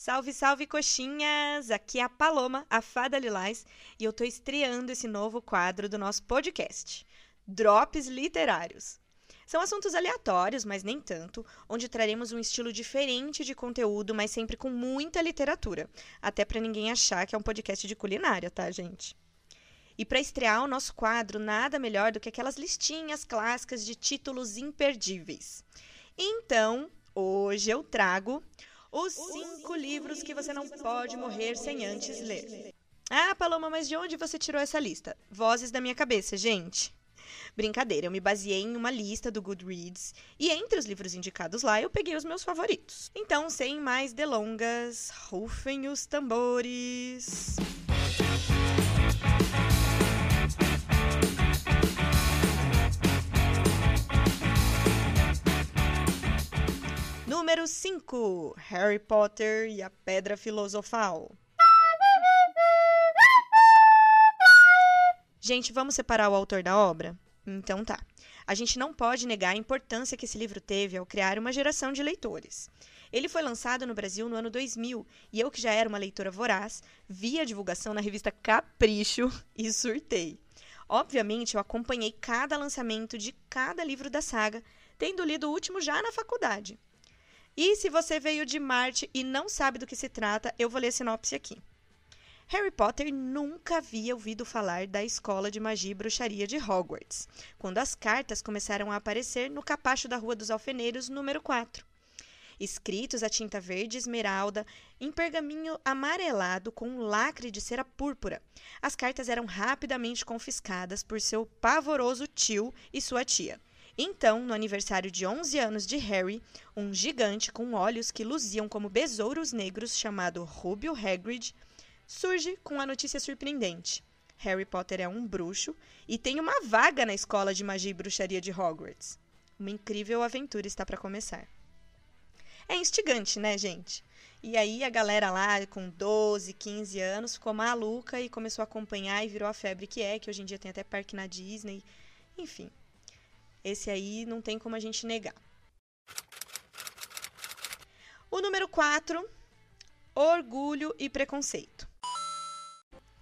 Salve, salve, coxinhas! Aqui é a Paloma, a Fada Lilás, e eu tô estreando esse novo quadro do nosso podcast, Drops Literários. São assuntos aleatórios, mas nem tanto, onde traremos um estilo diferente de conteúdo, mas sempre com muita literatura, até para ninguém achar que é um podcast de culinária, tá, gente? E para estrear o nosso quadro, nada melhor do que aquelas listinhas clássicas de títulos imperdíveis. Então, hoje eu trago os cinco livros que você não pode morrer sem antes ler. Ah, Paloma, mas de onde você tirou essa lista? Vozes da minha cabeça, gente. Brincadeira, eu me baseei em uma lista do Goodreads e entre os livros indicados lá eu peguei os meus favoritos. Então, sem mais delongas, rufem os tambores. Número 5: Harry Potter e a Pedra Filosofal. Gente, vamos separar o autor da obra? Então tá. A gente não pode negar a importância que esse livro teve ao criar uma geração de leitores. Ele foi lançado no Brasil no ano 2000 e eu, que já era uma leitora voraz, vi a divulgação na revista Capricho e surtei. Obviamente, eu acompanhei cada lançamento de cada livro da saga, tendo lido o último já na faculdade. E se você veio de Marte e não sabe do que se trata, eu vou ler a sinopse aqui. Harry Potter nunca havia ouvido falar da escola de magia e bruxaria de Hogwarts, quando as cartas começaram a aparecer no capacho da Rua dos Alfeneiros, número 4. Escritos a tinta verde esmeralda, em pergaminho amarelado com um lacre de cera púrpura, as cartas eram rapidamente confiscadas por seu pavoroso tio e sua tia. Então, no aniversário de 11 anos de Harry, um gigante com olhos que luziam como besouros negros chamado Rubio Hagrid surge com a notícia surpreendente. Harry Potter é um bruxo e tem uma vaga na escola de magia e bruxaria de Hogwarts. Uma incrível aventura está para começar. É instigante, né, gente? E aí a galera lá com 12, 15 anos ficou maluca e começou a acompanhar e virou a febre que é, que hoje em dia tem até parque na Disney. Enfim, esse aí não tem como a gente negar. O número 4, orgulho e preconceito.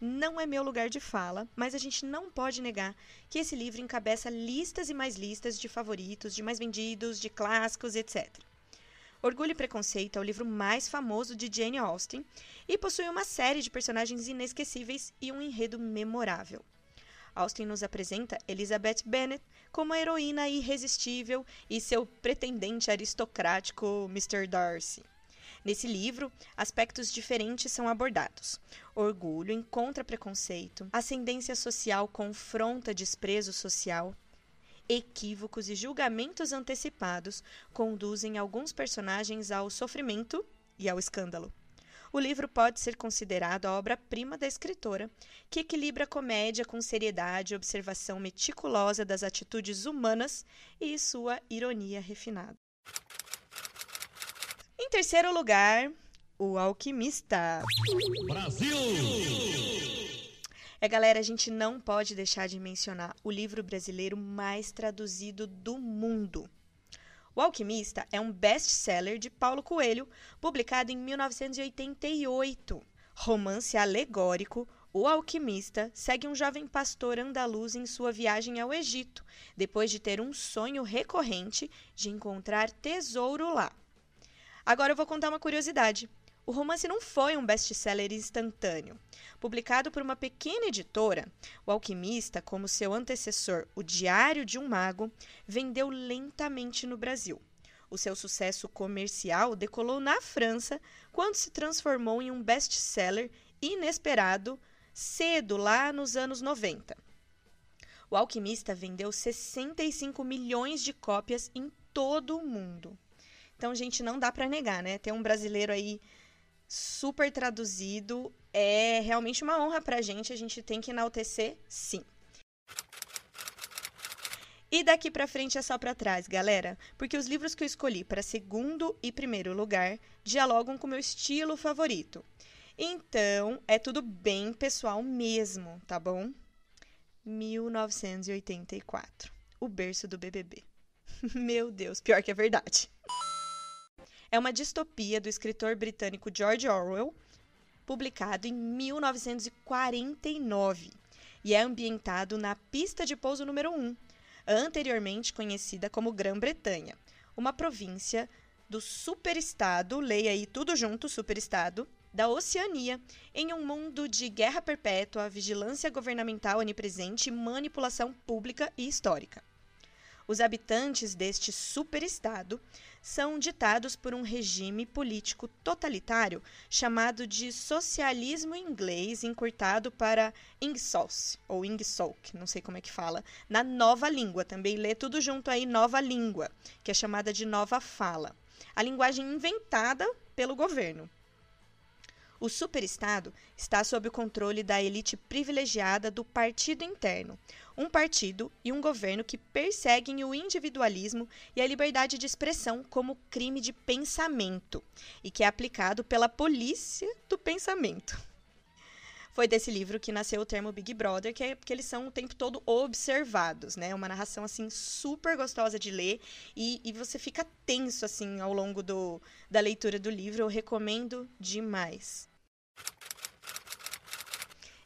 Não é meu lugar de fala, mas a gente não pode negar que esse livro encabeça listas e mais listas de favoritos, de mais vendidos, de clássicos, etc. Orgulho e Preconceito é o livro mais famoso de Jane Austen e possui uma série de personagens inesquecíveis e um enredo memorável. Austen nos apresenta Elizabeth Bennet como a heroína irresistível e seu pretendente aristocrático Mr. Darcy. Nesse livro, aspectos diferentes são abordados. Orgulho encontra preconceito, ascendência social confronta desprezo social, equívocos e julgamentos antecipados conduzem alguns personagens ao sofrimento e ao escândalo. O livro pode ser considerado a obra-prima da escritora, que equilibra comédia com seriedade e observação meticulosa das atitudes humanas e sua ironia refinada. Em terceiro lugar, O Alquimista. Brasil! É, galera, a gente não pode deixar de mencionar o livro brasileiro mais traduzido do mundo. O Alquimista é um best-seller de Paulo Coelho, publicado em 1988. Romance alegórico, O Alquimista segue um jovem pastor andaluz em sua viagem ao Egito, depois de ter um sonho recorrente de encontrar tesouro lá. Agora eu vou contar uma curiosidade. O romance não foi um best-seller instantâneo. Publicado por uma pequena editora, O Alquimista, como seu antecessor, O Diário de um Mago, vendeu lentamente no Brasil. O seu sucesso comercial decolou na França quando se transformou em um best-seller inesperado cedo, lá nos anos 90. O Alquimista vendeu 65 milhões de cópias em todo o mundo. Então, gente, não dá para negar, né? Ter um brasileiro aí super traduzido. É realmente uma honra pra gente, a gente tem que enaltecer, sim. E daqui para frente é só para trás, galera, porque os livros que eu escolhi para segundo e primeiro lugar dialogam com meu estilo favorito. Então, é tudo bem pessoal mesmo, tá bom? 1984. O berço do BBB. Meu Deus, pior que é verdade. É uma distopia do escritor britânico George Orwell, publicado em 1949, e é ambientado na pista de pouso número 1, anteriormente conhecida como Grã-Bretanha, uma província do superestado, leia aí tudo junto, superestado, da Oceania, em um mundo de guerra perpétua, vigilância governamental onipresente manipulação pública e histórica. Os habitantes deste superestado são ditados por um regime político totalitário chamado de socialismo inglês, encurtado para Ingsoc, ou Ingsoc, não sei como é que fala, na nova língua. Também lê tudo junto aí, nova língua, que é chamada de nova fala. A linguagem inventada pelo governo. O superestado está sob o controle da elite privilegiada do partido interno, um partido e um governo que perseguem o individualismo e a liberdade de expressão como crime de pensamento e que é aplicado pela polícia do pensamento. Foi desse livro que nasceu o termo Big Brother, que é porque eles são o tempo todo observados, né? Uma narração, assim, super gostosa de ler e, e você fica tenso, assim, ao longo do, da leitura do livro. Eu recomendo demais.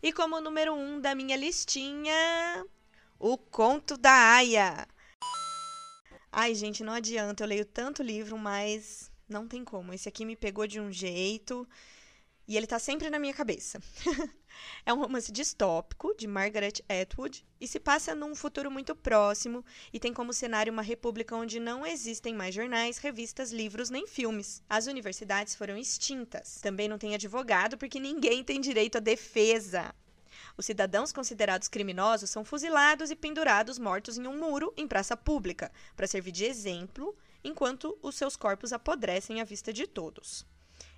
E como número um da minha listinha, o Conto da Aya. Ai, gente, não adianta, eu leio tanto livro, mas não tem como. Esse aqui me pegou de um jeito e ele tá sempre na minha cabeça. é um romance distópico de Margaret Atwood e se passa num futuro muito próximo e tem como cenário uma república onde não existem mais jornais, revistas, livros nem filmes. As universidades foram extintas. Também não tem advogado porque ninguém tem direito à defesa. Os cidadãos considerados criminosos são fuzilados e pendurados mortos em um muro em praça pública, para servir de exemplo, enquanto os seus corpos apodrecem à vista de todos.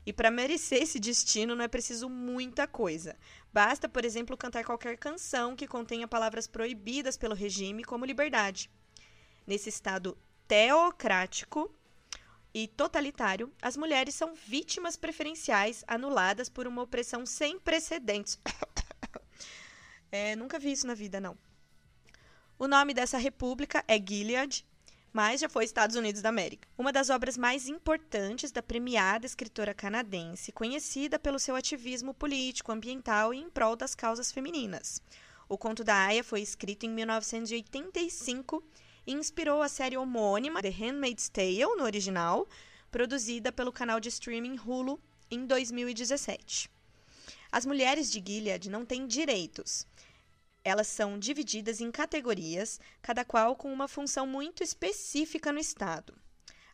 E para merecer esse destino não é preciso muita coisa. Basta, por exemplo, cantar qualquer canção que contenha palavras proibidas pelo regime, como liberdade. Nesse estado teocrático e totalitário, as mulheres são vítimas preferenciais anuladas por uma opressão sem precedentes. É, nunca vi isso na vida, não. O nome dessa república é Gilead, mas já foi Estados Unidos da América. Uma das obras mais importantes da premiada escritora canadense, conhecida pelo seu ativismo político, ambiental e em prol das causas femininas. O Conto da Aya foi escrito em 1985 e inspirou a série homônima The Handmaid's Tale, no original, produzida pelo canal de streaming Hulu em 2017. As mulheres de Gilead não têm direitos, elas são divididas em categorias, cada qual com uma função muito específica no Estado.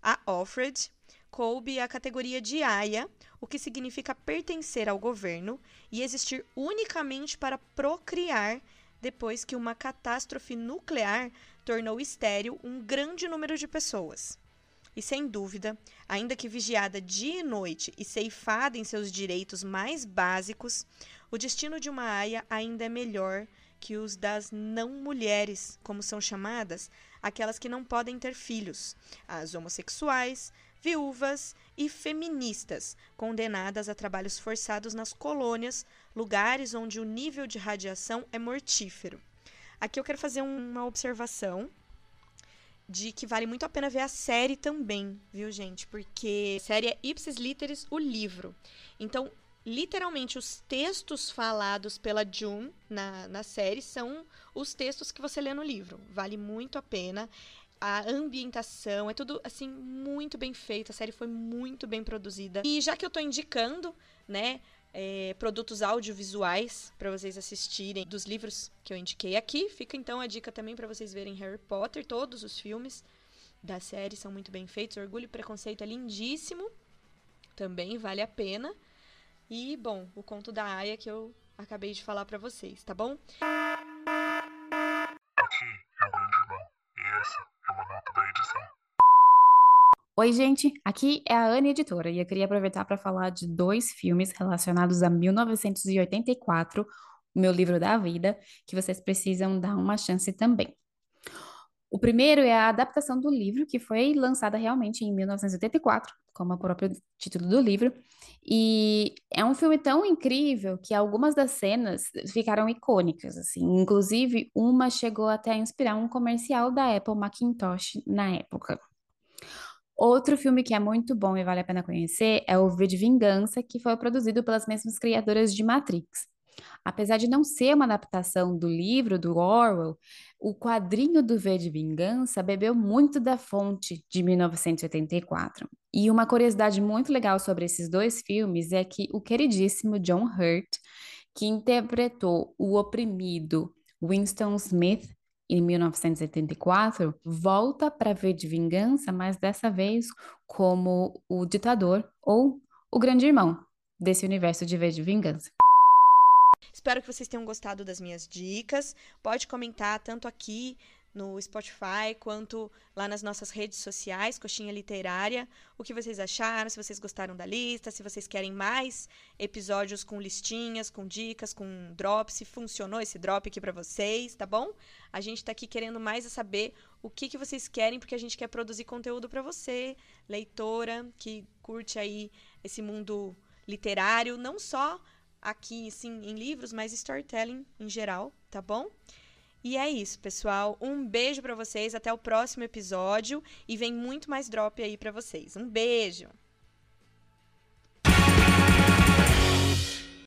A Alfred coube a categoria de Aya, o que significa pertencer ao governo e existir unicamente para procriar depois que uma catástrofe nuclear tornou estéril um grande número de pessoas. E sem dúvida, ainda que vigiada dia e noite e ceifada em seus direitos mais básicos, o destino de uma aia ainda é melhor que os das não mulheres, como são chamadas, aquelas que não podem ter filhos, as homossexuais, viúvas e feministas, condenadas a trabalhos forçados nas colônias, lugares onde o nível de radiação é mortífero. Aqui eu quero fazer uma observação de que vale muito a pena ver a série também, viu, gente? Porque a série é Ipsis Literis, o livro. Então, literalmente os textos falados pela June na, na série são os textos que você lê no livro. Vale muito a pena. A ambientação é tudo assim muito bem feito. A série foi muito bem produzida. E já que eu tô indicando, né, é, produtos audiovisuais para vocês assistirem dos livros que eu indiquei aqui, fica então a dica também para vocês verem Harry Potter. Todos os filmes da série são muito bem feitos. Orgulho e Preconceito é lindíssimo. Também vale a pena. E, bom, o conto da Aya que eu acabei de falar para vocês, tá bom? Aqui é o grande irmão, e essa é uma nota da edição. Oi, gente, aqui é a Ana Editora e eu queria aproveitar para falar de dois filmes relacionados a 1984, o meu livro da vida, que vocês precisam dar uma chance também. O primeiro é a adaptação do livro, que foi lançada realmente em 1984, como o próprio título do livro. E é um filme tão incrível que algumas das cenas ficaram icônicas, assim. Inclusive, uma chegou até a inspirar um comercial da Apple Macintosh na época. Outro filme que é muito bom e vale a pena conhecer é o V de Vingança, que foi produzido pelas mesmas criadoras de Matrix. Apesar de não ser uma adaptação do livro do Orwell, o quadrinho do V de Vingança bebeu muito da fonte de 1984. E uma curiosidade muito legal sobre esses dois filmes é que o queridíssimo John Hurt, que interpretou o oprimido Winston Smith em 1984, volta para V de Vingança, mas dessa vez como o ditador ou o grande irmão desse universo de V de Vingança. Espero que vocês tenham gostado das minhas dicas. Pode comentar tanto aqui no Spotify quanto lá nas nossas redes sociais, Coxinha Literária, o que vocês acharam, se vocês gostaram da lista, se vocês querem mais episódios com listinhas, com dicas, com drop, se funcionou esse drop aqui para vocês, tá bom? A gente tá aqui querendo mais saber o que, que vocês querem, porque a gente quer produzir conteúdo para você, leitora, que curte aí esse mundo literário, não só aqui, sim, em livros, mas storytelling em geral, tá bom? E é isso, pessoal. Um beijo para vocês, até o próximo episódio e vem muito mais drop aí para vocês. Um beijo.